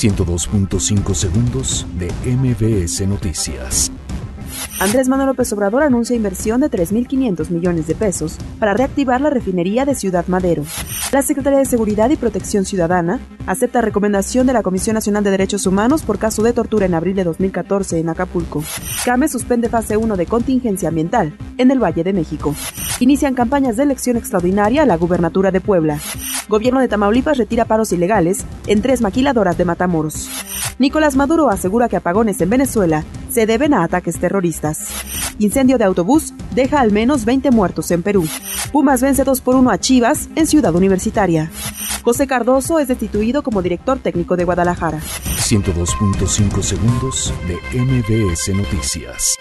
102.5 segundos de MBS Noticias. Andrés Manuel López Obrador anuncia inversión de 3.500 millones de pesos para reactivar la refinería de Ciudad Madero. La Secretaría de Seguridad y Protección Ciudadana acepta recomendación de la Comisión Nacional de Derechos Humanos por caso de tortura en abril de 2014 en Acapulco. CAME suspende fase 1 de contingencia ambiental en el Valle de México. Inician campañas de elección extraordinaria a la gubernatura de Puebla. Gobierno de Tamaulipas retira paros ilegales en tres maquiladoras de Matamoros. Nicolás Maduro asegura que apagones en Venezuela se deben a ataques terroristas. Incendio de autobús deja al menos 20 muertos en Perú. Pumas vence 2 por 1 a Chivas en Ciudad Universitaria. José Cardoso es destituido como director técnico de Guadalajara. 102.5 segundos de MBS Noticias.